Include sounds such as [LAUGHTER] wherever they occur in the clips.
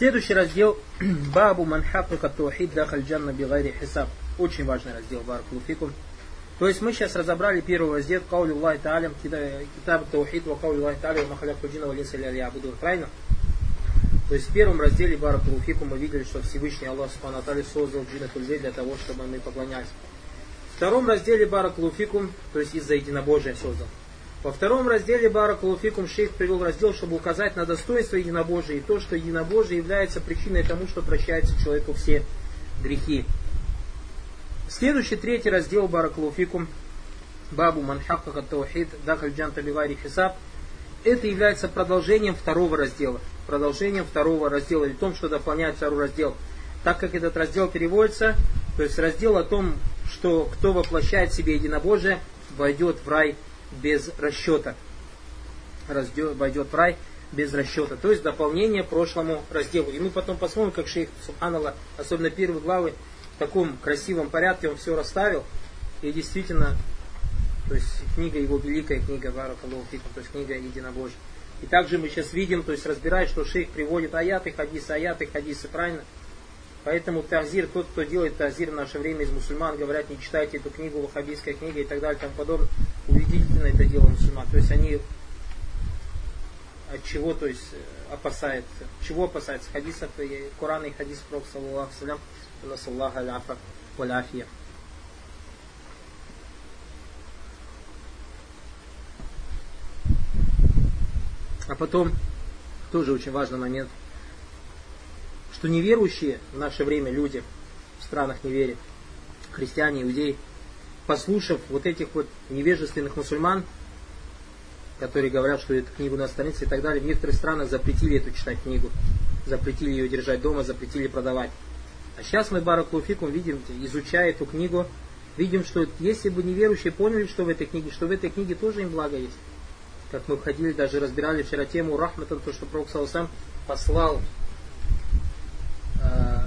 Следующий раздел [CLEARS THROAT] باب من حقق التوحيد دخل الجنة بغير حساب. Очень важный раздел بارك الله فيكم. То есть мы сейчас разобрали первый раздел قول الله تعالى كتاب التوحيد وقول الله تعالى وما خلقت الجن والإنس ليعبدون. Правильно? То есть в первом разделе بارك الله فيكم мы видели, что Всевышний Аллах سبحانه создал джинов и людей для того, чтобы мы поклонялись. В втором разделе بارك الله فيكم, то есть из-за единобожия создал. Во втором разделе Баракулуфикум шейх привел раздел, чтобы указать на достоинство единобожия и то, что единобожие является причиной тому, что прощается человеку все грехи. Следующий третий раздел Баракулуфикум Бабу Манхакаха Таухид Дахаль Джанта Бивари Хисаб это является продолжением второго раздела. Продолжением второго раздела, или том, что дополняет второй раздел. Так как этот раздел переводится, то есть раздел о том, что кто воплощает в себе единобожие, войдет в рай без расчета. Войдет в рай без расчета. То есть дополнение прошлому разделу. И мы потом посмотрим, как шейх Субханалла, особенно первые главы, в таком красивом порядке он все расставил. И действительно, то есть книга его великая книга Баракалуфикум, то есть книга единобожия. И также мы сейчас видим, то есть разбирая, что шейх приводит аяты, хадисы, аяты, хадисы, правильно? Поэтому тазир, тот, кто делает тазир в наше время из мусульман, говорят, не читайте эту книгу, ваххабийская книга и так далее, и тому подобное. Убедительно это дело мусульман. То есть они от чего, то есть опасаются. Чего опасаются? Хадисов, и Корана и хадис Пророка, саллаху валяфия. А потом, тоже очень важный момент – что неверующие в наше время люди в странах неверия, христиане, иудеи, послушав вот этих вот невежественных мусульман, которые говорят, что эту книгу на странице и так далее, в некоторых странах запретили эту читать книгу, запретили ее держать дома, запретили продавать. А сейчас мы Баракулуфикум видим, изучая эту книгу, видим, что если бы неверующие поняли, что в этой книге, что в этой книге тоже им благо есть. Как мы входили, даже разбирали вчера тему Рахматан, то, что Пророк сам послал Э,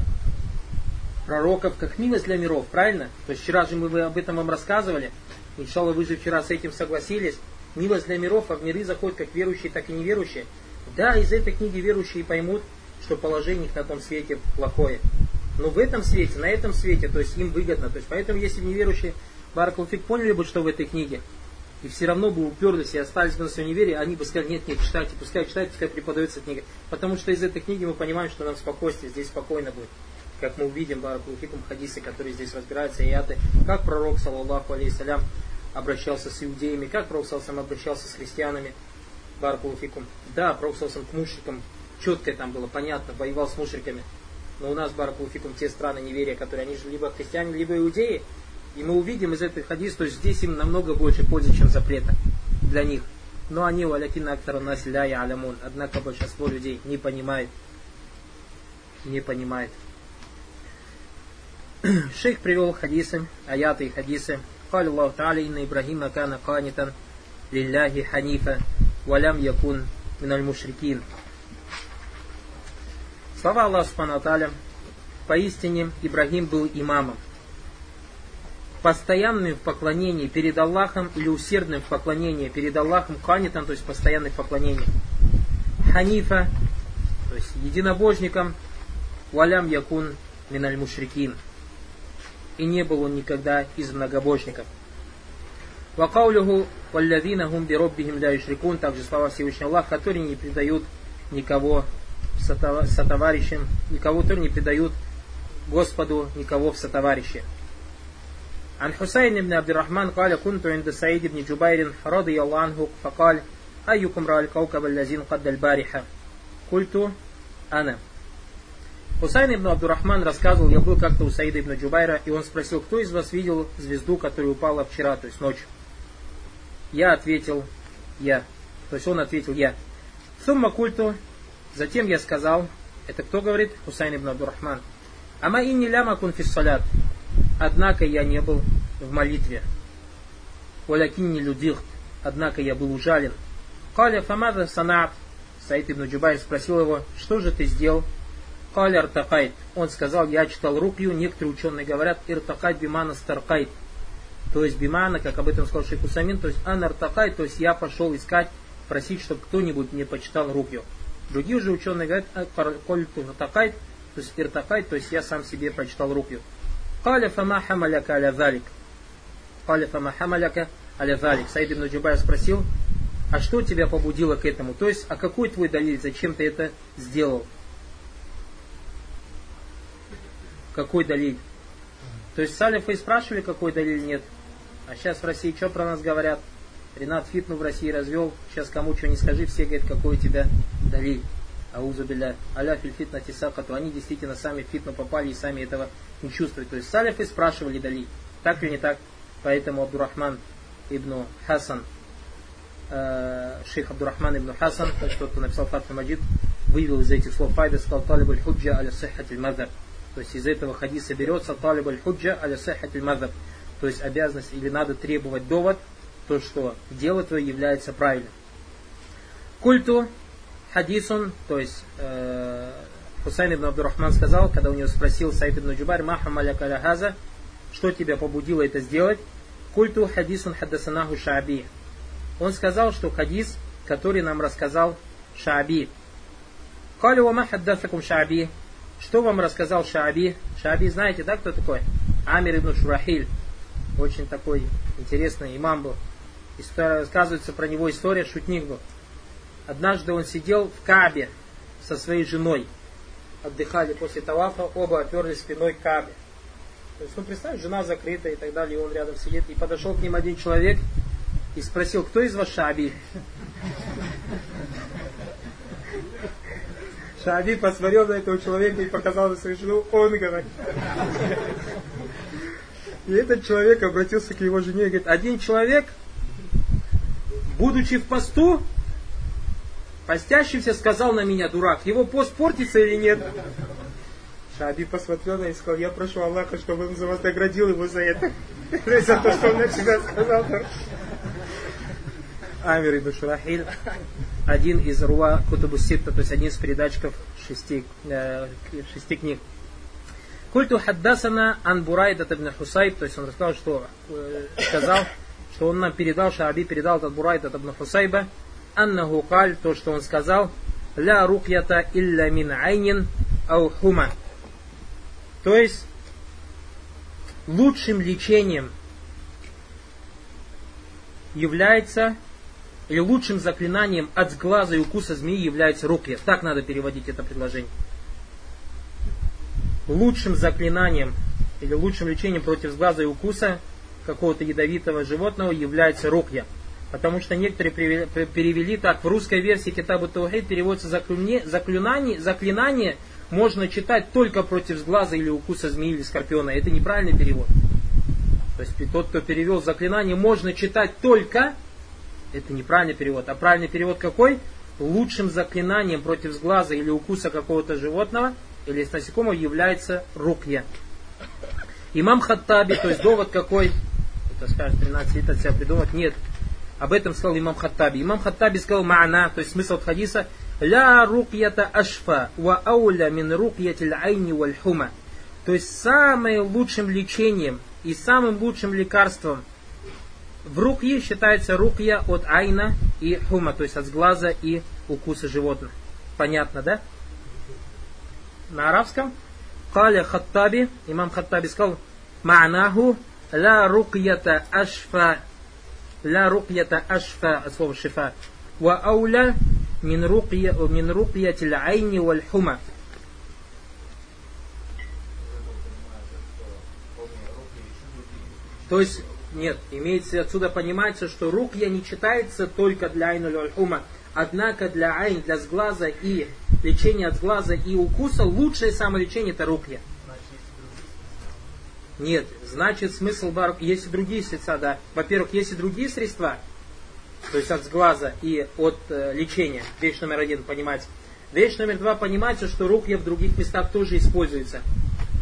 пророков как милость для миров, правильно? То есть вчера же мы об этом вам рассказывали. Иншалла, вы же вчера с этим согласились. Милость для миров, а в миры заходят как верующие, так и неверующие. Да, из этой книги верующие поймут, что положение их на том свете плохое. Но в этом свете, на этом свете, то есть им выгодно. То есть поэтому, если бы неверующие Баракулфик поняли бы, что в этой книге, и все равно бы уперлись и остались бы на своем неверии, они бы сказали, нет, нет, читайте, пускай читайте, пускай преподается книга. Потому что из этой книги мы понимаем, что нам спокойствие, здесь спокойно будет. Как мы увидим, Баракулхикум хадисы, которые здесь разбираются, аяты, как пророк, саллаллаху алейхиссалям, обращался с иудеями, как пророк саллаллаху обращался с христианами, Баракулхикум. Да, пророк саллаллаху к мушрикам, четко там было, понятно, воевал с мушриками. Но у нас, Баракулхикум, те страны неверия, которые они же либо христиане, либо иудеи, и мы увидим из этой хадис, то есть здесь им намного больше пользы, чем запрета для них. Но они, валякина актара насля и алямун. Однако большинство людей не понимает. Не понимает. [CLEARS THROAT] Шейх привел хадисы, аяты и хадисы. قال الله تعالى إن إبراهيم كان قانتا لله حنيفا ولم يكن من المشركين Слова Аллаха Субхану Поистине Ибрагим был имамом, постоянным в поклонении перед Аллахом или усердным в поклонении перед Аллахом, канитом, то есть постоянный в поклонении. Ханифа, то есть единобожником, валям якун миналь мушрикин. И не был он никогда из многобожников. Вакаулюху валлавина гум бироббихим ля юшрикун, также слова Всевышнего Аллаха, которые не предают никого сотоварищем, никого, которые не предают Господу никого в сотоварище. عن حسين بن عبد الرحمن قال كنت عند سعيد بن جبير رضي الله عنه فقال أيكم رأى الكوكب الذي قد البارحة قلت أنا Хусайн ибн Абдурахман рассказывал, я был как-то у Саида ибн Джубайра, и он спросил, кто из вас видел звезду, которая упала вчера, то есть ночью? Я ответил, я. То есть он ответил, я. ثم قلت, затем я сказал, это кто говорит? Хусайн ибн Абдурахман. أما إني لم أكن في صلاة. Однако я не был в молитве. ولكني لدغت, однако я был ужален. قال فما صنعت. Саид ибн Джубайр спросил его, что же ты сделал? قال ارتقيت. Он сказал, я читал рукью, некоторые ученые говорят, ارتقيت بمعنى استرقيت. То есть بمعنى, как об этом сказал Шейх Усаймин, то есть أن ارتقيت, то есть я пошел искать, просить, чтобы кто-нибудь мне почитал рукью. Другие же ученые говорят, «قلت ارتقيت, то есть ارتقيت, то есть я сам себе прочитал рукью. قال فما حملك على ذلك. Каля фама хамаляка аля залик. Саид ибн Джубай спросил, а что тебя побудило к этому? То есть, а какой твой далиль, зачем ты это сделал? Какой далиль? То есть салифы спрашивали, какой далиль нет. А сейчас в России что про нас говорят? Ренат фитну в России развел, сейчас кому что не скажи, все говорят, какой у тебя далиль. Аузу билля, аля филь фитна тисакату. Они действительно сами в фитну попали и сами этого не чувствуют. То есть салифы спрашивали далиль. Так или не так? Поэтому Абдурахман ибн Хасан, э, шейх Абдурахман ибн Хасан, тот, кто написал Фатху Маджид, вывел из этих слов файда, сказал талиб худжа аля сиххатиль мазаб. То есть из этого хадиса берется талиб аль-худжа аля сахат мазаб. То есть обязанность или надо требовать довод, то что дело твое является правильным. Культу хадисун, то есть э, Хусайн ибн Абдурахман сказал, когда у него спросил Саид ибн Джубар, маха маляка что тебя побудило это сделать? Культу хадисун хаддасанаху шааби. Он сказал, что хадис, который нам рассказал Шааби. Калю ма хаддасакум Шааби. Что вам рассказал Шааби? Шааби знаете, да, кто такой? Амир ибн Шурахиль. Очень такой интересный имам был. История, рассказывается про него история, шутник был. Однажды он сидел в Кабе со своей женой. Отдыхали после Тавафа, оба оперлись спиной к Кабе. То есть, ну, представь, жена закрыта и так далее, и он рядом сидит. И подошел к ним один человек и спросил, кто из вас Шааби? Шааби посмотрел на этого человека и показал на свою жену, он говорит. И этот человек обратился к его жене и говорит, один человек, будучи в посту, постящимся сказал на меня, дурак, его пост портится или нет? Шаби посмотрел на и сказал, я прошу Аллаха, чтобы он за вас наградил его за это. [LAUGHS] За то, что он на себя сказал. Амир ибн Шурахиль, один из Руа Кутубу Ситта, то есть один из передатчиков шести, э, шести книг. Культу хаддасана ан Бурайда ибн Хусайб, то есть он рассказал, что э, сказал, что он нам передал, Шааби передал от Бурайда ибн Хусайба, аннаху каль, то, что он сказал, ля рукьята илля мин айнин ау хума. То есть, лучшим лечением является или лучшим заклинанием от глаза и укуса змеи является рукья. Так надо переводить это предложение. Лучшим заклинанием или лучшим лечением против глаза и укуса какого-то ядовитого животного является рукья. Потому что некоторые перевели так, в русской версии Китабу Таухид переводится заклинание, заклинание можно читать только против глаза или укуса змеи или скорпиона. Это неправильный перевод. То есть тот, кто перевел заклинание, можно читать только это неправильный перевод. А правильный перевод какой? Лучшим заклинанием против сглаза или укуса какого-то животного или насекомого является рукья. Имам Хаттаби, то есть довод какой? Это скажет 13 лет от себя придумать. Нет. Об этом сказал имам Хаттаби. Имам Хаттаби сказал ма'на, то есть смысл хадиса ля рукьята ашфа ва ауля мин рукьятиль айни валь хума. То есть самым лучшим лечением и самым лучшим лекарством в рукье считается рукья от айна и хума, то есть от сглаза и укуса животных. Понятно, да? На арабском Каля Хаттаби, имам Хаттаби сказал, Ма'наху ла рукьята ашфа ла рукьята ашфа от слова шифа ва ауля мин рукья мин рукьятил айни валь хума то есть нет, имеется отсюда понимается, что рукья не читается только для айну аль-хума. Однако для айн, для сглаза и лечения от сглаза и укуса лучшее самолечение это рукья. Нет, значит смысл бар, есть и другие средства, да. Во-первых, есть и другие средства, то есть от сглаза и от э, лечения. Вещь номер один понимать. Вещь номер два понимается, что рукья в других местах тоже используется.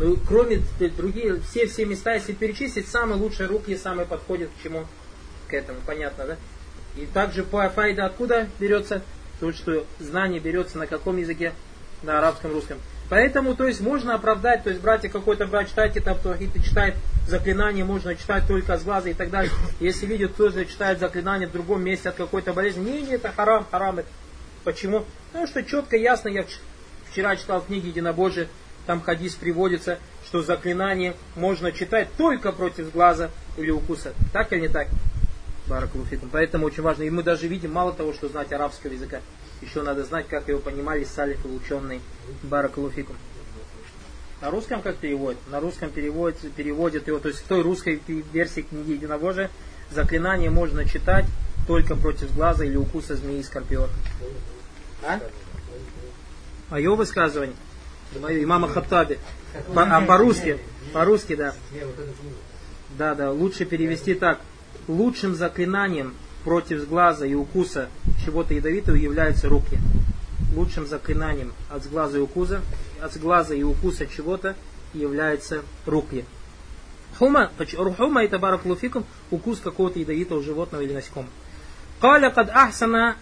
Ну, кроме другие, все, все места, если перечислить, самые лучшие руки самые подходят к чему? К этому, понятно, да? И также файда откуда берется? То, что знание берется на каком языке? На арабском, русском. Поэтому, то есть, можно оправдать, то есть, братья какой-то брат читает там, то и читает заклинание, можно читать только с глаза и так далее. Если видит, кто-то читает заклинание в другом месте от какой-то болезни, не, не, это харам, харам. Это. Почему? Потому что четко, ясно, я вчера читал в книге Единобожие, там хадис приводится, что заклинание можно читать только против глаза или укуса. Так или не так? Баракулуфикум. Поэтому очень важно. И мы даже видим, мало того, что знать арабского языка, еще надо знать, как его понимали салифы ученые. Баракулуфикум. На русском как переводят? На русском переводят, переводят его, то есть в той русской версии книги Единобожия заклинание можно читать только против глаза или укуса змеи и скорпиона. А? Мое высказывание. Имама Хаттаби. По, а по-русски? По-русски, да. Да, да. Лучше перевести так. Лучшим заклинанием против глаза и укуса чего-то ядовитого являются руки. Лучшим заклинанием от глаза и укуса, от глаза и укуса чего-то является руки. Хума, рухума это баракулуфикум, укус какого-то ядовитого животного или насекомого. Каля кад ахсана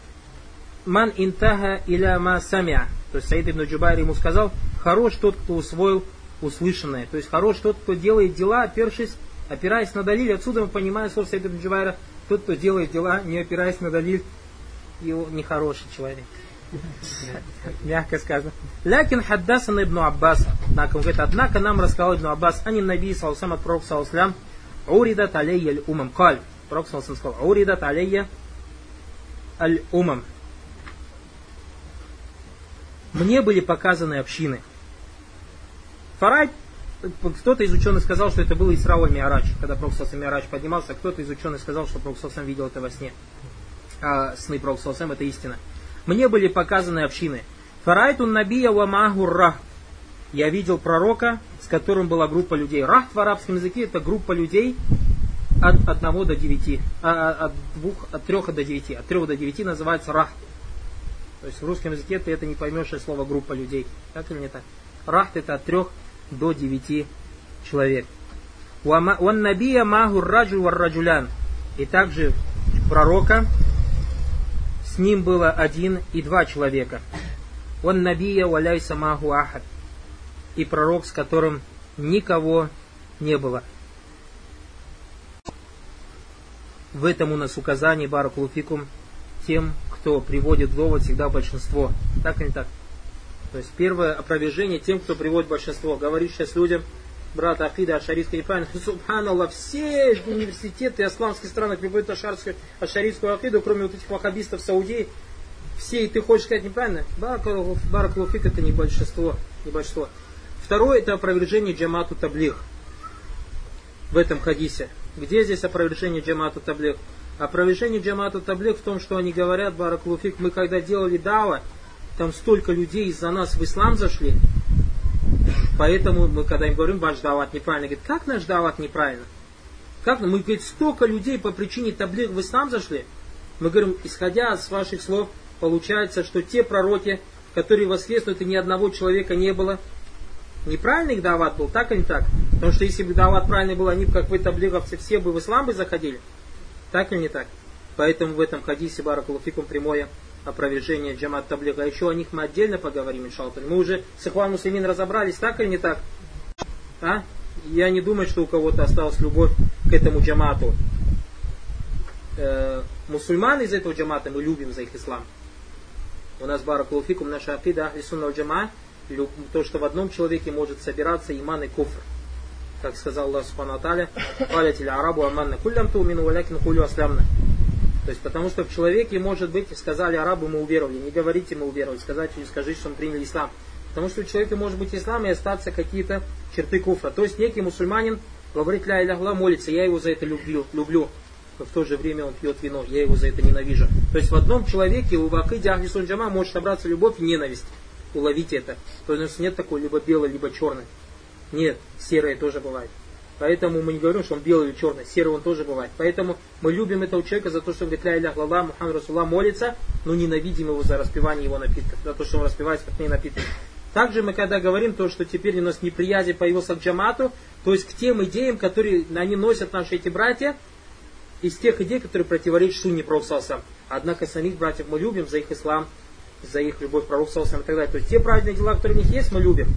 ман интаха иля ма самя. То есть Саид ибн Джубайр ему сказал, хорош тот, кто усвоил услышанное. То есть хорош тот, кто делает дела, опершись, опираясь на далиль. Отсюда мы понимаем слов Саида ибн Джубайра, тот, кто делает дела, не опираясь на далиль, его нехороший человек. [LAUGHS] Мягко сказано. Лякин хаддасан ибн Аббас. Однако, он говорит, однако нам рассказал ибн Аббас, ани наби салсам от пророка салслям, уридат алейя аль умам. Каль. Пророк салсам сказал, уридат алейя аль умам. Мне были показаны общины. Фарай, кто-то из ученых сказал, что это было Исрау Миарач, когда Пророк Миарач поднимался, кто-то из ученых сказал, что Пророк видел это во сне. А сны Пророк это истина. Мне были показаны общины. Фарайтун набия ва рах. Я видел пророка, с которым была группа людей. Рах в арабском языке это группа людей от одного до девяти, а, от двух, от трех до девяти. От трех до девяти называется рах. То есть в русском языке ты это не поймешь из слова группа людей. Так или не так? Рахт это от трех до девяти человек. Ван набия магу раджу варраджулян. И также пророка с ним было один и два человека. Он набия валяйса магу ахад. И пророк, с которым никого не было. В этом у нас указание Баракулуфикум тем, кто приводит довод, всегда большинство. Так или так? То есть первое опровержение тем, кто приводит большинство. Говорит сейчас людям, брат Ахида Ашарийская неправильно, [LAUGHS] субханаллах, все университеты исламских стран приводят ашарскую, ашарийскую Ахиду, кроме вот этих ваххабистов Саудии, все, и ты хочешь сказать неправильно? Баракулуфик это не большинство, не большинство. Второе это опровержение джамату таблих в этом хадисе. Где здесь опровержение джамату таблих? Опровержение джамата таблик в том, что они говорят, Бараклуфик, мы когда делали дава, там столько людей из-за нас в ислам зашли, поэтому мы когда им говорим, ваш дават неправильно, говорит, как наш дават неправильно? Как? Мы, говорит, столько людей по причине таблик в ислам зашли. Мы говорим, исходя с ваших слов, получается, что те пророки, которые воскреснут, и ни одного человека не было, неправильный их дават был, так или не так? Потому что если бы дават правильный был, они бы, как вы, таблиговцы, все бы в ислам бы заходили. Так или не так? Поэтому в этом хадисе Баракулуфикум прямое опровержение Джамат Таблига. Еще о них мы отдельно поговорим, иншалталь. Мы уже с Ихван Муслимин разобрались, так или не так? А? Я не думаю, что у кого-то осталась любовь к этому джамату. Э, мусульман из этого джамата мы любим за их ислам. У нас Баракулуфикум, наша акида Ахли Сунна Джама, то, что в одном человеке может собираться иман и куфр как сказал Аллах Субхану Аталя, «Калятиль арабу аманна куллям тумину валякин хулю аслямна». То есть, потому что в человеке, может быть, сказали арабы, мы уверовали. Не говорите, мы уверовали. Сказать, скажите, что мы приняли ислам. Потому что у человека может быть ислам и остаться какие-то черты куфра. То есть, некий мусульманин говорит, ля иля молится, я его за это люблю, люблю. Но в то же время он пьет вино, я его за это ненавижу. То есть, в одном человеке, у Вакиди Ахлисун Джама может собраться любовь и ненависть. Уловите это. То есть, нет такой либо белой, либо черной. Нет, серое тоже бывает. Поэтому мы не говорим, что он белый или черный, серый он тоже бывает. Поэтому мы любим этого человека за то, что он говорит, ля илях лалла, Мухаммад Расулла молится, но ненавидим его за распивание его напитков, за то, что он распивает спиртные напитки. Также мы когда говорим то, что теперь у нас неприязнь появился к джамату, то есть к тем идеям, которые они носят наши эти братья, из тех идей, которые противоречат сунне Пророка Однако самих братьев мы любим за их ислам, за их любовь к Пророку и так далее. То есть те праведные дела, которые у них есть, мы любим.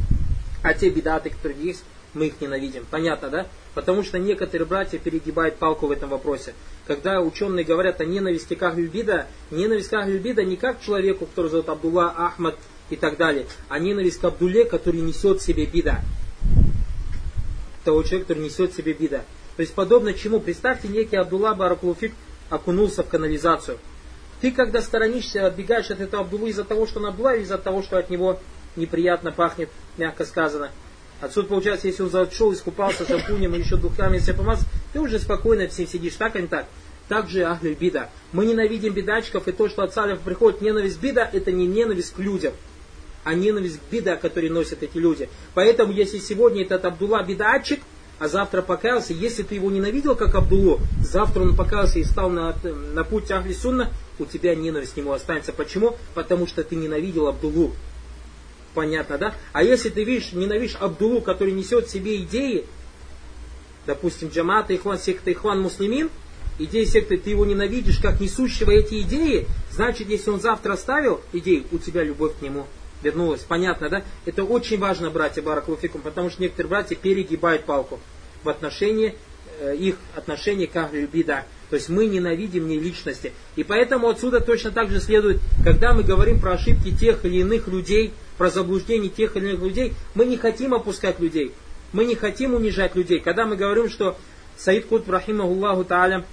А те бедаты, которые есть, мы их ненавидим. Понятно, да? Потому что некоторые братья перегибают палку в этом вопросе. Когда ученые говорят о ненависти к Ахлюбида, ненависть к Ахлюбида не как человеку, который зовут Абдулла, Ахмад и так далее, а ненависть к Абдулле, который несет в себе бида. Того человека, который несет в себе бида. То есть подобно чему, представьте, некий Абдулла Баракулуфик окунулся в канализацию. Ты, когда сторонишься, отбегаешь от этого Абдуллы из-за того, что он Абдулла, или из-за того, что от него неприятно пахнет, мягко сказано. Отсюда получается, если он зашел, искупался шампунем и еще духами себя помазал, ты уже спокойно всем сидишь, так или так. Так же Ахлюль Бида. Мы ненавидим бедачков, и то, что от салев приходит ненависть бида, это не ненависть к людям, а ненависть к бида, который носят эти люди. Поэтому, если сегодня этот Абдулла бедачик, а завтра покаялся, если ты его ненавидел как Абдуллу, завтра он покаялся и стал на, на путь Ахли Сунна, у тебя ненависть к нему останется. Почему? Потому что ты ненавидел Абдуллу. Понятно, да? А если ты видишь, ненавидишь Абдулу, который несет в себе идеи, допустим, джамата, ихван, секта, ихван, муслимин, идеи секты, ты его ненавидишь как несущего эти идеи, значит, если он завтра оставил идеи, у тебя любовь к нему вернулась. Понятно, да? Это очень важно, братья Баракулуфикум, потому что некоторые братья перегибают палку в отношении э, их отношения к Ахлю Бида. То есть мы ненавидим не личности. И поэтому отсюда точно так же следует, когда мы говорим про ошибки тех или иных людей, про заблуждение тех или иных людей, мы не хотим опускать людей. Мы не хотим унижать людей. Когда мы говорим, что Саид Кут Рахимахуллаху Тааля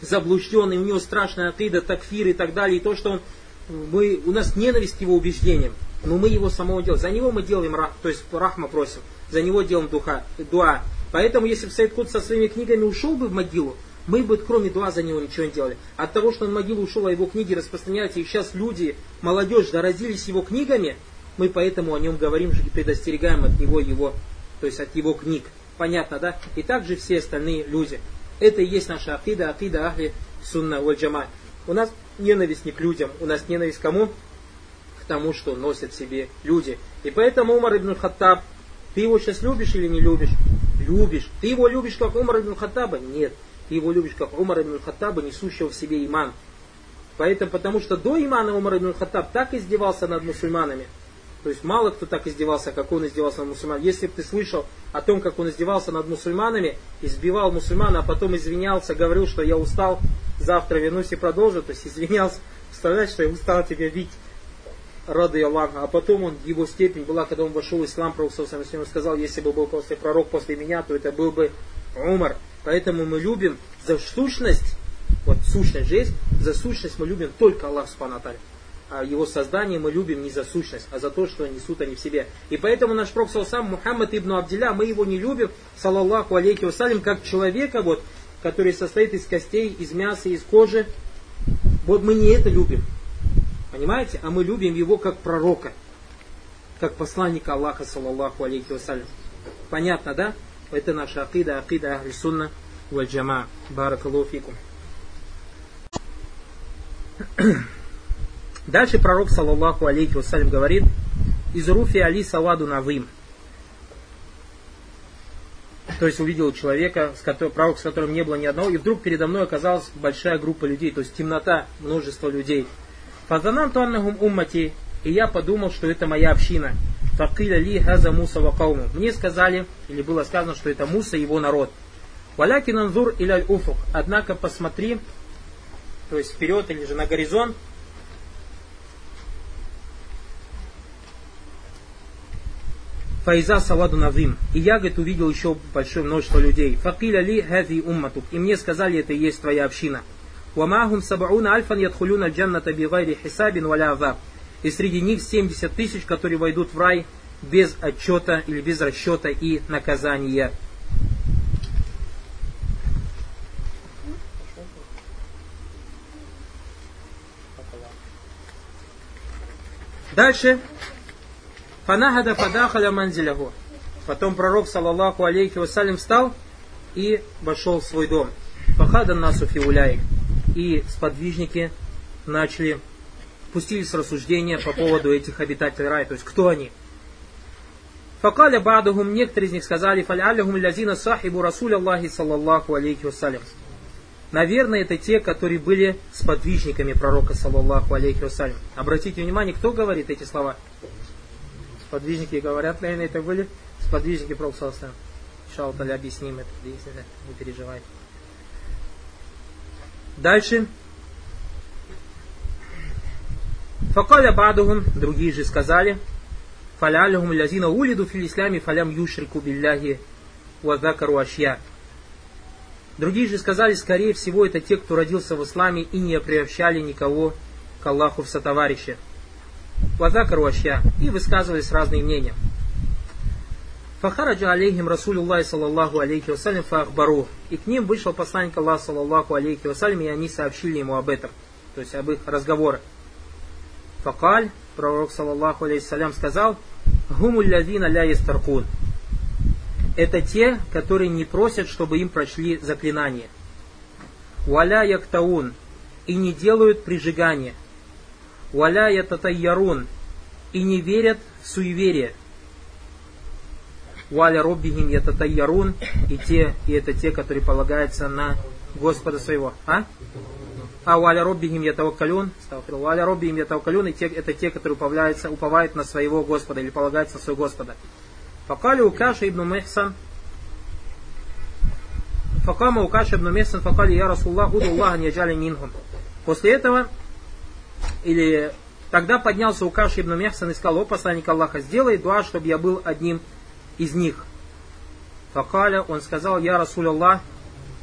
заблужденный, у него страшная акида, такфир и так далее, и то, что он, мы, у нас ненависть к его убеждениям, но мы его самого делаем. За него мы делаем то есть рахма просим, за него делаем духа, дуа. Поэтому, если бы Саид Кут со своими книгами ушел бы в могилу, мы бы кроме дуа за него ничего не делали. От того, что он могилу ушел, а его книги распространяются, и сейчас люди, молодежь, заразились его книгами, мы поэтому о нем говорим и предостерегаем от него его, то есть от его книг. Понятно, да? И также все остальные люди. Это и есть наша акида, акида ахли сунна валь джама. У нас ненависть не к людям, у нас ненависть к кому? К тому, что носят себе люди. И поэтому Умар ибн Хаттаб, ты его сейчас любишь или не любишь? Любишь. Ты его любишь, как Умар ибн Хаттаба? Нет. Ты его любишь, как Умар ибн Хаттаба, несущего в себе иман. Поэтому, потому что до имана Умар ибн Хаттаб так издевался над мусульманами – то есть мало кто так издевался, как он издевался над мусульманами. Если бы ты слышал о том, как он издевался над мусульманами, избивал мусульман, а потом извинялся, говорил, что я устал, завтра вернусь и продолжу, то есть извинялся, представляешь, что я устал тебя бить, рады Аллаха. А потом он, его степень была, когда он вошел в ислам, пророк сказал, если бы был после пророк после меня, то это был бы Умар. Поэтому мы любим за сущность, вот сущность же за сущность мы любим только Аллах Субхану а его создание мы любим не за сущность, а за то, что несут они в себе. И поэтому наш пророк сам Мухаммад ибн Абдилля, мы его не любим, саллаллаху алейхи вассалям, как человека, вот, который состоит из костей, из мяса, из кожи. Вот мы не это любим. Понимаете? А мы любим его как пророка, как посланника Аллаха, саллаллаху алейхи вассалям. Понятно, да? Это наша акида, акида ахли сунна валь джама. Баракаллаху фикум. [CLEARS THROAT] Дальше пророк, саллаллаху алейхи вассалям, говорит, из руфи али саваду навым. То есть увидел человека, с которым, пророк, с которым не было ни одного, и вдруг передо мной оказалась большая группа людей, то есть темнота, множество людей. Фазанан туаннахум уммати, и я подумал, что это моя община. Факиля ли хаза Муса вакауму. Мне сказали, или было сказано, что это Муса его народ. Валякин анзур иляль уфук. Однако посмотри, то есть вперед или же на горизонт, Файза Саваду Назим. И я, говорит, увидел еще большое множество людей. Факиля ли хази умматук. И мне сказали, это и есть твоя община. Вамахум сабауна альфан ядхулюна джанната бигайри хисабин валя азаб. И среди них 70 тысяч, которые войдут в рай без отчета или без расчета и наказания. Дальше Фанахада фадахаля манзилягу. Потом пророк, саллаллаху алейхи вассалям, встал и вошел в свой дом. Фахада насу фиуляй. И сподвижники начали, пустились в рассуждения по поводу этих обитателей рая, то есть кто они. Факаля бадухум, некоторые из них сказали, фаляляхум лязина сахибу расуля Аллахи саллаллаху алейхи вассалям. Наверное, это те, которые были сподвижниками пророка, саллаллаху алейхи вассалям. Обратите внимание, кто говорит эти слова? Подвижники говорят, наверное, это были сподвижники Пророка Шауталя объясним это, если не переживайте. Дальше. Факаля бадухум, другие же сказали, фалялюхум лязина улиду фил фалям юшрику билляхи вазакару ашья. Другие же сказали, скорее всего, это те, кто родился в исламе и не приобщали никого к Аллаху в сотоварища. Вазакару ашья. И высказывались разные мнения. Фахараджа алейхим Расулюллахи саллаллаху алейхи вассалям фахбару. И к ним вышел посланник Аллаха саллаллаху алейхи вассалям, и они сообщили ему об этом. То есть об их разговорах. Факаль, пророк саллаллаху алейхи вассалям сказал, Гумуллязина ля ястаркун. Это те, которые не просят, чтобы им прочли заклинание. Валя яктаун. И не делают прижигания. Валя ятатайярун. И не верят в суеверие Валя роббихим ятатайярун, и те, и это те, которые полагаются на Господа своего. А? А валя роббихим ятавакалюн, валя роббихим ятавакалюн, и те, это те, которые уповаются, уповают на своего Господа или полагаются на своего Господа. Факали Укаша ибн Мехсан, Факама Укаша ибн Мехсан, факали я Расуллах, уду Аллаха не минхум. После этого, или тогда поднялся Укаша ибн Мехсан и сказал, о посланник Аллаха, сделай дуа, чтобы я был одним из них. Факаля, он сказал, я Расуль Аллах,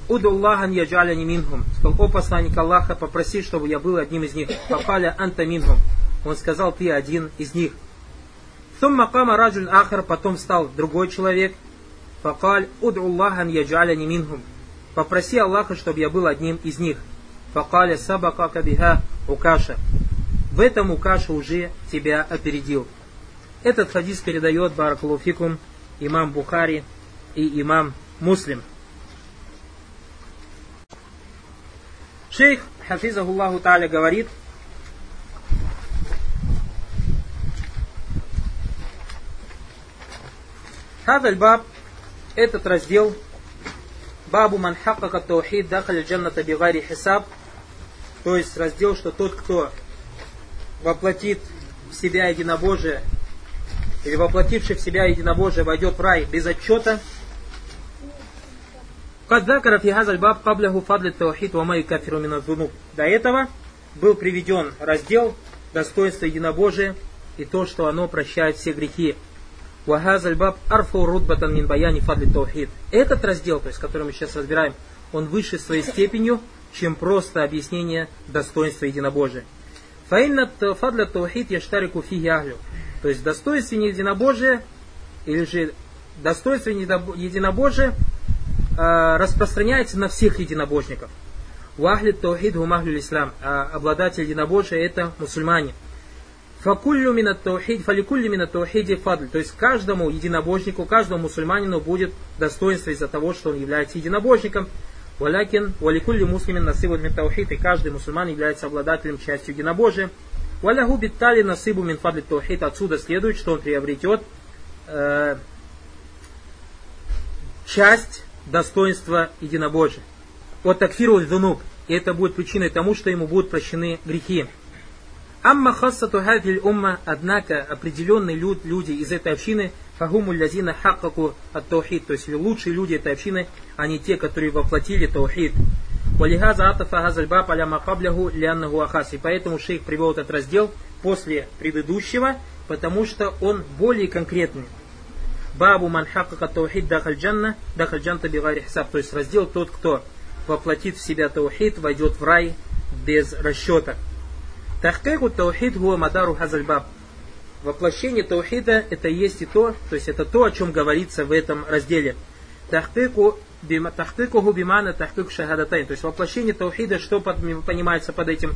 Уду Аллахан яджаляни минхум. Сказал, о посланник Аллаха, попроси, чтобы я был одним из них. Факаля анта минхум. Он сказал, ты один из них. Сумма кама раджуль ахар, потом стал другой человек. Факаль, уду Аллахан яджаляни минхум. Попроси Аллаха, чтобы я был одним из них. Факаля сабака кабиха укаша. В этом Укаша уже тебя опередил. Этот хадис передает Баракулуфикум имам Бухари и имам Муслим. Шейх Хафизахуллаху Таля говорит, Хадаль баб, этот раздел, бабу ман хакака таухид дахаль джанната бигари хисаб, то есть раздел, что тот, кто воплотит в себя единобожие или воплотивший в себя единобожие войдет в рай без отчета. Кадзакара фигазаль баб кабляху фадли таухид вамай кафиру миназунуб. До этого был приведен раздел достоинства единобожия и то, что оно прощает все грехи. Вахазаль баб арфу рудбатан мин баяни фадли таухид. Этот раздел, то есть который мы сейчас разбираем, он выше своей степенью, чем просто объяснение достоинства единобожия. Фаинна фадля таухид яштарику фиги. То есть достоинство единобожия, или же достоинство единобожия распространяется на всех единобожников. Вахли таухид гумахлю ислам. А обладатель единобожия это мусульмане. Факуллю мина таухид, фаликулли мина таухиди фадль. То есть каждому единобожнику, каждому мусульманину будет достоинство из-за того, что он является единобожником. Валякин, валикулли муслимин насыбу мин таухид. И каждый мусульман является обладателем частью единобожия. Валяху биттали насыбу мин фадли таухид. Отсюда следует, что он приобретет э, часть достоинства единобожия. Вот такфиру дунуб. И это будет причиной тому, что ему будут прощены грехи. Амма хассату хадиль умма, однако определенные люд, люди из этой общины, фагуму лязина хакаку от таухид, то есть лучшие люди этой общины, они те, которые воплотили таухид. Валихаза атафа газальбаб аля макабляху ляннаху ахас. И поэтому шейх привел этот раздел после предыдущего, потому что он более конкретный. Бабу ман хакака таухид дахаль джанна, дахаль джанта бигари хисаб. То есть раздел тот, кто воплотит в себя таухид, войдет в рай без расчета. Тахкайку таухид гуа мадару хазальбаб. Воплощение таухида это есть и то, то есть это то, о чем говорится в этом разделе. Тахкайку тахтыкуху бимана тахтык шахадатайн. То есть воплощение таухида, что под, понимается под этим?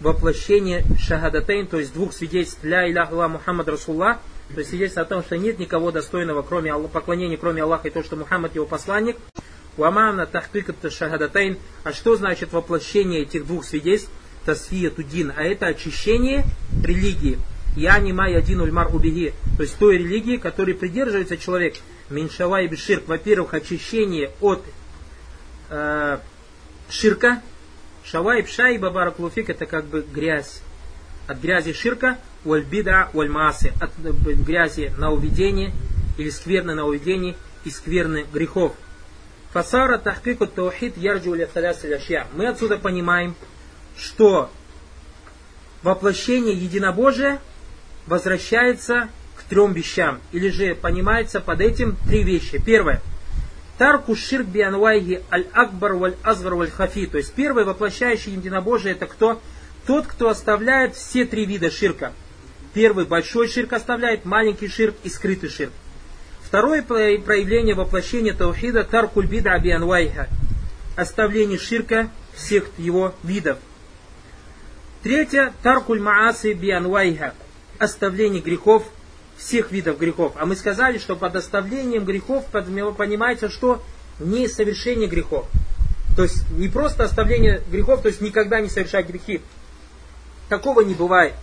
Воплощение шахадатайн, то есть двух свидетельств ля илях Мухаммад Расулла, то есть свидетельство о том, что нет никого достойного кроме поклонения, кроме Аллаха, и то, что Мухаммад его посланник. Уамана тахтык шахадатайн. А что значит воплощение этих двух свидетельств? Тасфия тудин. А это очищение религии. Я не май один ульмар убеги. То есть той религии, которой придерживается человек. Меньшава и беширк. Во-первых, очищение от э, ширка. Шава и пша и бабараклуфик это как бы грязь. От грязи ширка, уальбида, уальмасы. От э, грязи на уведение или скверны нововведений и скверны грехов. Фасара тахкику таухид ярджу Мы отсюда понимаем, что воплощение единобожия возвращается к трем вещам. Или же понимается под этим три вещи. Первое. Тарку ширк бианвайги аль-акбар валь-азгар валь-хафи. То есть первый воплощающий единобожие это кто? Тот, кто оставляет все три вида ширка. Первый большой ширк оставляет, маленький ширк и скрытый ширк. Второе проявление воплощения таухида таркуль бида бианвайха. Оставление ширка всех его видов. Третье таркуль маасы бианвайха. Оставление грехов всех видов грехов. А мы сказали, что под оставлением грехов понимается, что не совершение грехов. То есть не просто оставление грехов, то есть никогда не совершать грехи. Такого не бывает.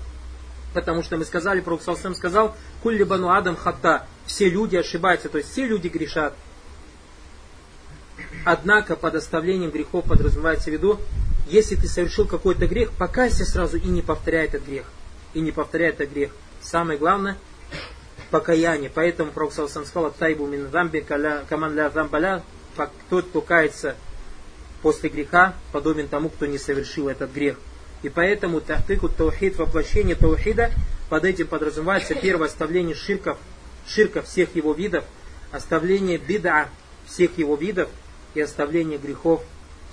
Потому что мы сказали, Пророк Салсам сказал, кулли бану адам хата, все люди ошибаются, то есть все люди грешат. Однако под оставлением грехов подразумевается в виду, если ты совершил какой-то грех, покайся сразу и не повторяй этот грех. И не повторяй этот грех. Самое главное, покаяние. Поэтому Пророк Салсам сказал, тайбу мин замби каман ля замбаля, тот, кто кается после греха, подобен тому, кто не совершил этот грех. И поэтому тахтыку таухид, воплощение таухида, под этим подразумевается первое оставление ширков, ширка всех его видов, оставление бида всех его видов и оставление грехов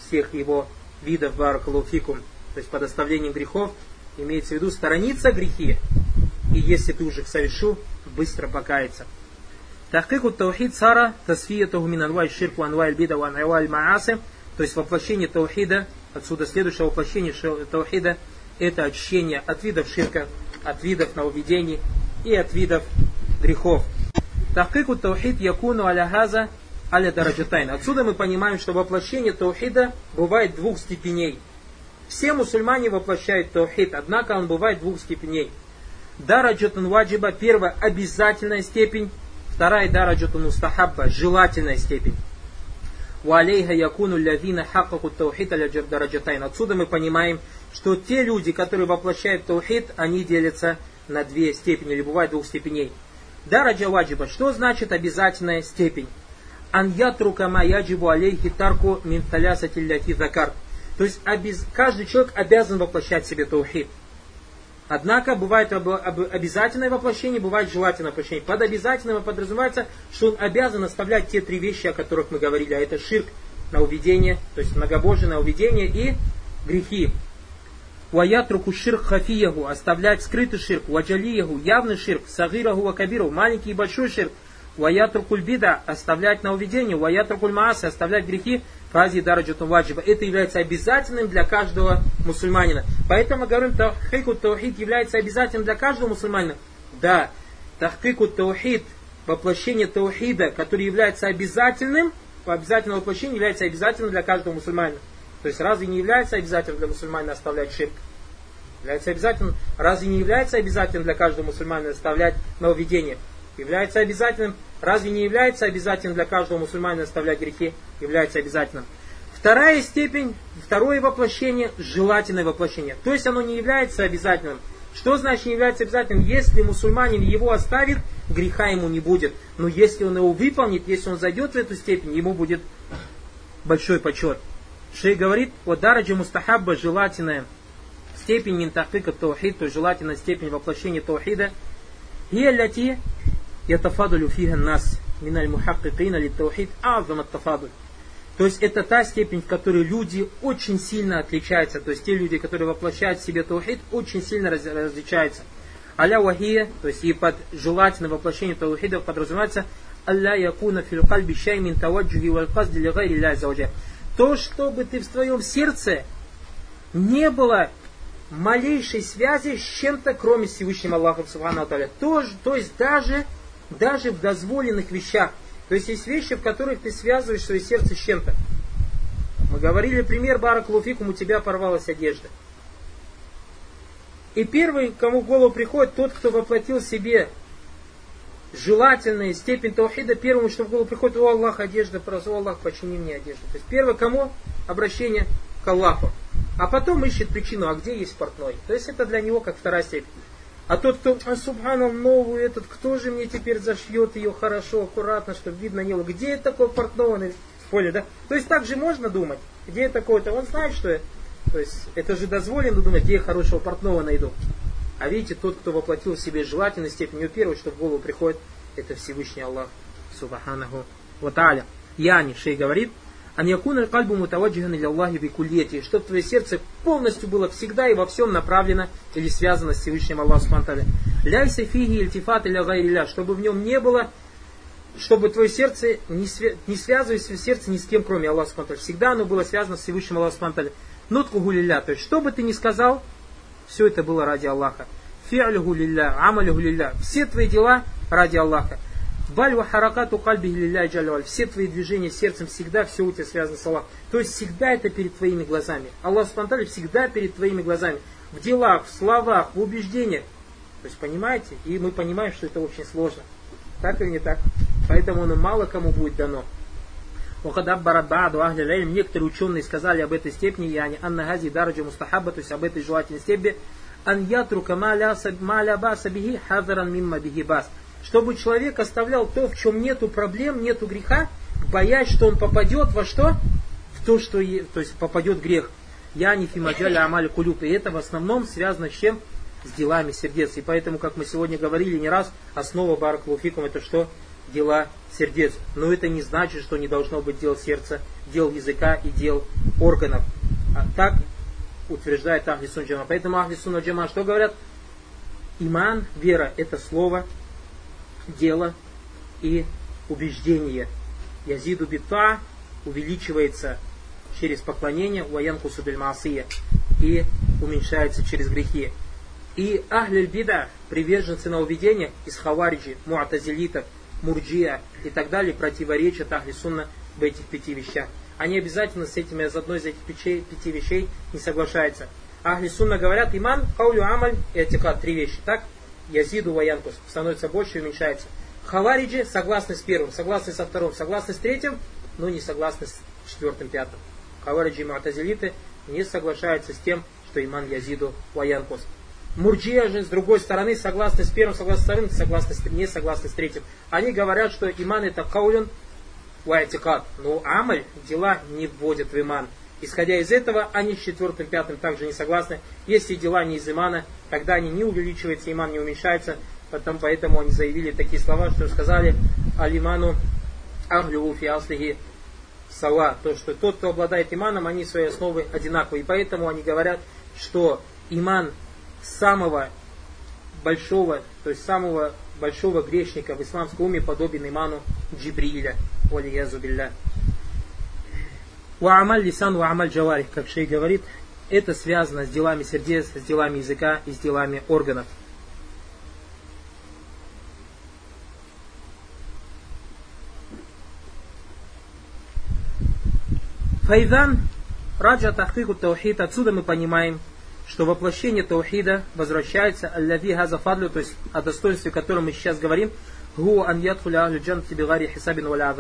всех его видов баракалуфикум. То есть под оставлением грехов имеется в виду сторониться грехи. И если ты уже их совершил, быстро покаяться. Тахкику таухид сара тасфиятуху мин анвай ширку анвай бида ва анвай мааси. То есть воплощение таухида Отсюда следующее воплощение таухида – это очищение от видов ширка, от видов нововведений и от видов грехов. Тахкику таухид якуну аля хаза аля дараджатайн. Отсюда мы понимаем, что воплощение таухида бывает двух степеней. Все мусульмане воплощают таухид, однако он бывает двух степеней. Дараджатун ваджиба, первая обязательная степень, вторая дараджатун устахабба, желательная степень. Валейха якуну лявина хакаку таухид аляджабдараджатайн. Отсюда мы понимаем, что те люди, которые воплощают таухид, они делятся на две степени, или бывает двух степеней. Дараджа ваджиба. Что значит обязательная степень? Ан ятрука ма алейхи тарку мин талясати ляти закар. То есть каждый человек обязан воплощать в себе таухид. Однако бывает обязательное воплощение, бывает желательное воплощение. Под обязательным подразумевается, что он обязан оставлять те три вещи, о которых мы говорили, а это ширк на уведение, то есть многобожие на уведение и грехи. Ваятруку ширк хафиягу, оставлять скрытый ширк, ваджалиягу, явный ширк, сагираху вакабиру, маленький и большой ширк, ваятрукуль бида, оставлять на уведение, ваятрукуль маасы, оставлять грехи, фази дараджатун ваджиба. Это является обязательным для каждого мусульманина. Поэтому мы говорим, тахкику таухид является обязательным для каждого мусульманина. Да, тахкику таухид, воплощение таухида, который является обязательным, по обязательному воплощению является обязательным для каждого мусульманина. То есть разве не является обязательным для мусульманина оставлять ширк? Является обязательным. Разве не является обязательным для каждого мусульманина оставлять нововведение? Является обязательным. Разве не является обязательным для каждого мусульманина оставлять грехи? Является обязательным. Вторая степень, второе воплощение, желательное воплощение. То есть оно не является обязательным. Что значит не является обязательным? Если мусульманин его оставит, греха ему не будет. Но если он его выполнит, если он зайдет в эту степень, ему будет большой почет. Шей говорит, вот дараджа мустахабба, желательная степень минтахтыка таухид, то есть желательная степень воплощения таухида, и يتفاضل فيها الناس من المحققين للتوحيد أعظم التفاضل. То есть это та степень, в которой люди очень сильно отличаются. То есть те люди, которые воплощают в себе таухид, очень сильно раз, различаются. Аля вахия, то есть и под желательное воплощение таухида подразумевается Алля якуна фил кальби шай мин таваджухи валь казди ли гайри То, чтобы ты в твоем сердце не было малейшей связи с чем-то, кроме Всевышнего Аллаха Субхану То, то есть даже даже в дозволенных вещах. То есть есть вещи, в которых ты связываешь свое сердце с чем-то. Мы говорили пример Баракулуфикум, у тебя порвалась одежда. И первый, кому в голову приходит, тот, кто воплотил себе желательную степень таухида, первому, что в голову приходит, о Аллах, одежда, просто, о Аллах, почини мне одежду. То есть первое, кому обращение к Аллаху. А потом ищет причину, а где есть портной. То есть это для него как вторая степень. А тот, кто, а субханал, новую этот, кто же мне теперь зашьет ее хорошо, аккуратно, чтобы видно не было. Где это такой портной? Поняли, да? То есть так же можно думать. Где такой-то? Он знает, что то есть это же дозволено думать, где я хорошего портного найду. А видите, тот, кто воплотил в себе желательную степень, у первого, что в голову приходит, это Всевышний Аллах, Субханаху Ваталя. Яни, шей говорит, Ан якуна кальбу мутаваджихан или Аллахи бикульети, чтобы твое сердце полностью было всегда и во всем направлено или связано с Всевышним Аллахом Субхану Ляйся фиги ильтифат или гайриля, чтобы в нем не было, чтобы твое сердце не, свя... не связывалось в сердце ни с кем, кроме Аллаха Субхану Всегда оно было связано с Всевышним Аллахом Субхану Нутку гулиля, то есть что бы ты ни сказал, все это было ради Аллаха. Фи'люху лилля, амалюху лилля. Все твои дела ради Аллаха. Баль ва харакату кальби лилля джалюаль. Все твои движения сердцем всегда, все у тебя связано с Аллахом. То есть всегда это перед твоими глазами. Аллах спонтанно всегда перед твоими глазами. В делах, в словах, в убеждениях. То есть понимаете? И мы понимаем, что это очень сложно. Так или не так? Поэтому оно мало кому будет дано. Некоторые ученые сказали об этой степени, яни анна гази дараджа мустахаба, то есть об этой желательной степени, ан ятрука маля баса бихи хазаран мимма бихи бас чтобы человек оставлял то, в чем нету проблем, нету греха, боясь, что он попадет во что? В то, что то есть попадет грех. Я не фимаджаля амаль кулюб. И это в основном связано с чем? С делами сердец. И поэтому, как мы сегодня говорили не раз, основа баракулуфикум это что? Дела сердец. Но это не значит, что не должно быть дел сердца, дел языка и дел органов. А так утверждает Ахли Джама. Поэтому Ахли Джама что говорят? Иман, вера, это слово, дело и убеждение. Язиду бита увеличивается через поклонение, уаянку субельмасия, и уменьшается через грехи. И ахляль бида, приверженцы на уведение из хавариджи, муатазилитов, мурджия и так далее, противоречат ахли сунна в этих пяти вещах. Они обязательно с этими, из одной из этих пяти, пяти вещей не соглашаются. Ахли сунна говорят, иман, каулю амаль и атикат, три вещи, так? Язиду Ваянкус становится больше и уменьшается. Хавариджи согласны с первым, согласны со вторым, согласны с третьим, но не согласны с четвертым, пятым. Хавариджи и Муатазилиты не соглашаются с тем, что иман Язиду Ваянкус. Мурджия же, с другой стороны, согласны с первым, согласны с вторым, согласны с, не согласны с третьим. Они говорят, что иман это каулен вайтикат. Но амаль, дела не вводят в иман. Исходя из этого, они с четвертым, пятым также не согласны. Если дела не из имана, тогда они не увеличиваются, иман не уменьшается. Потом, поэтому они заявили такие слова, что сказали Алиману Ахлюу фиаслихи сала. То, что тот, кто обладает иманом, они своей основы одинаковы. И поэтому они говорят, что иман самого большого, то есть самого большого грешника в исламском уме подобен иману Джибриля. Валиязу Уамаль лисан, уамаль джаварих, как шей говорит, это связано с делами сердец, с делами языка и с делами органов. Файдан раджа тахкику таухид, отсюда мы понимаем, что воплощение таухида возвращается аллави газафадлю, то есть о достоинстве, о котором мы сейчас говорим, гу ан ядхуля ахлю джан тибигари хисабин валя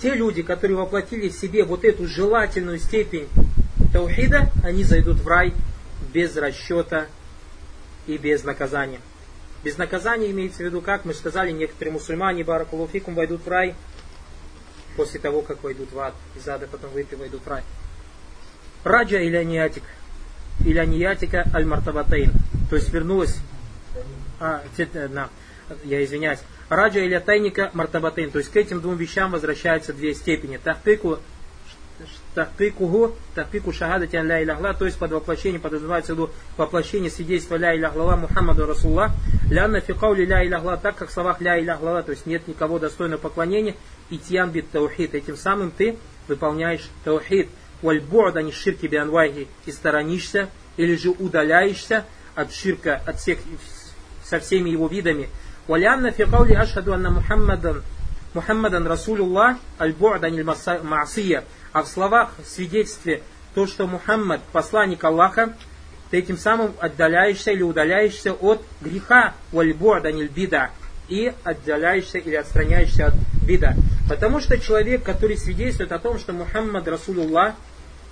те люди, которые воплотили в себе вот эту желательную степень таухида, они зайдут в рай без расчета и без наказания. Без наказания имеется в виду, как мы сказали, некоторые мусульмане, баракулуфикум, войдут в рай после того, как войдут в ад. Из ада потом выйти войдут в рай. Раджа или аниатик. Или аниатика аль-мартабатейн. То есть вернулась... А, на, я извиняюсь. Раджа или тайника мартабатейн. То есть к этим двум вещам возвращаются две степени. Тахпику тахпикуху, тахпику шахадати ан ля иляхла, то есть под воплощение подразумевается в виду воплощение свидетельства ля иляхла Мухаммаду Расулла, лянна фикаули ля иляхла, так как в словах ля иляхла, то есть нет никого достойного поклонения, и тьян бит таухид, этим самым ты выполняешь таухид, вальбу'д ани ширки бианвайхи, и сторонишься, или же удаляешься от ширка, от всех, со всеми его видами, ولأن في قولي أشهد أن محمدا Мухаммадан Расулуллах аль-Бу'дан маасия А в словах, в свидетельстве, то, что Мухаммад посланник Аллаха, ты этим самым отдаляешься или удаляешься от греха валь-Бу'дан бида и отдаляешься или отстраняешься от бида. Потому что человек, который свидетельствует о том, что Мухаммад Расулуллах,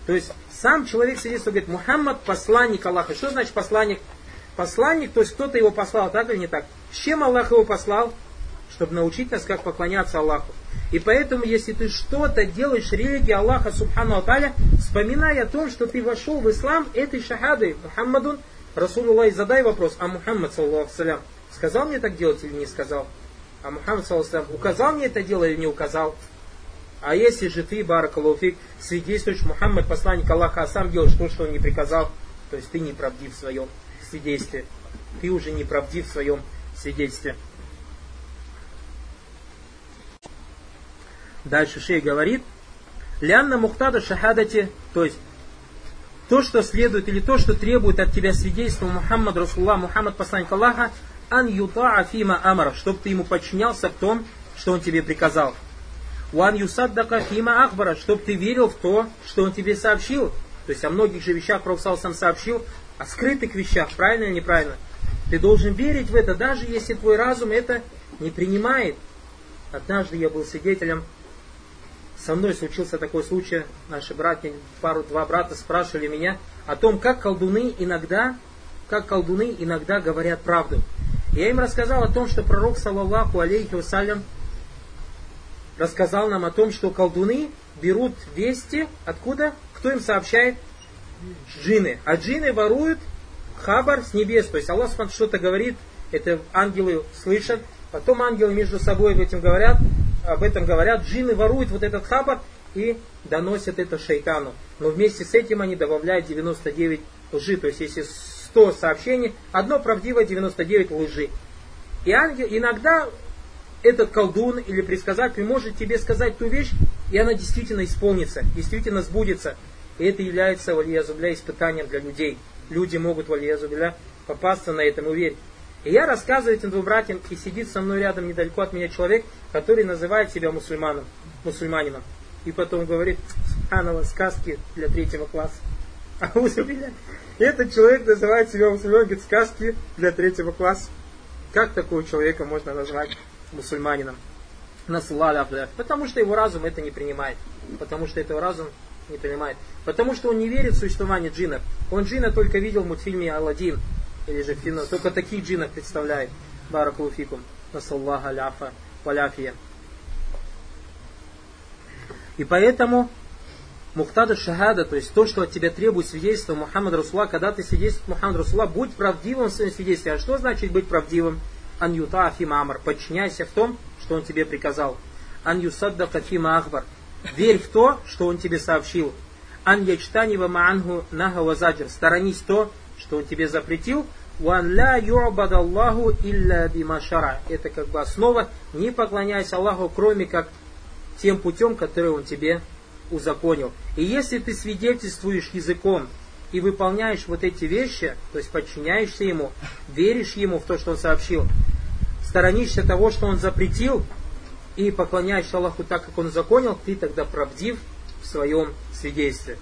то есть сам человек свидетельствует, говорит, Мухаммад посланник Аллаха. Что значит посланник? посланник, то есть кто-то его послал, так или не так? С чем Аллах его послал? Чтобы научить нас, как поклоняться Аллаху. И поэтому, если ты что-то делаешь религии Аллаха Субхану Аталя, вспоминай о том, что ты вошел в ислам этой шахадой, Мухаммадун, Расулуллах, задай вопрос, а Мухаммад, саллаху салям, сказал мне так делать или не сказал? А Мухаммад, саллаху салям, указал мне это дело или не указал? А если же ты, Баракалуфик, свидетельствуешь, Мухаммад, посланник Аллаха, а сам делаешь то, что он не приказал, то есть ты не правдив в своем свидетельстве. Ты уже не правдив в своем свидетельстве. Дальше шей говорит, Лянна мухтада шахадати, то есть то, что следует или то, что требует от тебя свидетельства Мухаммад Расулла, Мухаммад посланник Аллаха, ан юта афима амара, чтобы ты ему подчинялся в том, что он тебе приказал. Уан юсаддака фима ахбара, чтобы ты верил в то, что он тебе сообщил. То есть о многих же вещах Пророк сам сообщил, о скрытых вещах, правильно или неправильно. Ты должен верить в это, даже если твой разум это не принимает. Однажды я был свидетелем со мной случился такой случай, наши братья, пару, два брата спрашивали меня о том, как колдуны иногда, как колдуны иногда говорят правду. Я им рассказал о том, что пророк, саллаллаху алейхи вассалям, рассказал нам о том, что колдуны берут вести, откуда? Кто им сообщает? Джины. А джины воруют хабар с небес. То есть Аллах что-то говорит, это ангелы слышат, потом ангелы между собой об этом говорят, об этом говорят, джинны воруют вот этот хабар и доносят это шайтану. Но вместе с этим они добавляют 99 лжи. То есть если 100 сообщений, одно правдивое, 99 лжи. И ангел, иногда этот колдун или предсказатель может тебе сказать ту вещь, и она действительно исполнится, действительно сбудется. И это является, валиязубля, испытанием для людей. Люди могут, валиязубля, попасться на этом и уверить. И я рассказываю этим двум братьям, и сидит со мной рядом недалеко от меня человек, который называет себя мусульманом, мусульманином. И потом говорит, Субханова, сказки для третьего класса. [LAUGHS] А? Этот человек называет себя мусульманом, говорит, сказки для третьего класса. Как такого человека можно назвать мусульманином? Потому что его разум это не принимает. Потому что этого разум не принимает. Потому что он не верит в существование джинов. Он джина только видел в мультфильме Алладин или же фино, только таких джинов представляет. Баракулуфикум. Насаллаха ляфа валяфия. И поэтому Мухтада шахада, то есть то, что от тебя требует свидетельства Мухаммад Расула, когда ты свидетельствуешь Мухаммад Расула, будь правдивым в своем свидетельстве. А что значит быть правдивым? Ан юта афима амар. Подчиняйся в том, что он тебе приказал. Ан юсадда кафима ахбар. Верь в то, что он тебе сообщил. Ан ячтанива маангу нага вазаджир. Сторонись то, что он тебе запретил, «Ван ля ю'бад Аллаху илля бимашара». Это как бы основа, не поклоняйся Аллаху, кроме как тем путем, который он тебе узаконил. И если ты свидетельствуешь языком и выполняешь вот эти вещи, то есть подчиняешься ему, веришь ему в то, что он сообщил, сторонишься того, что он запретил, и поклоняешься Аллаху так, как он законил, ты тогда правдив в своем свидетельстве.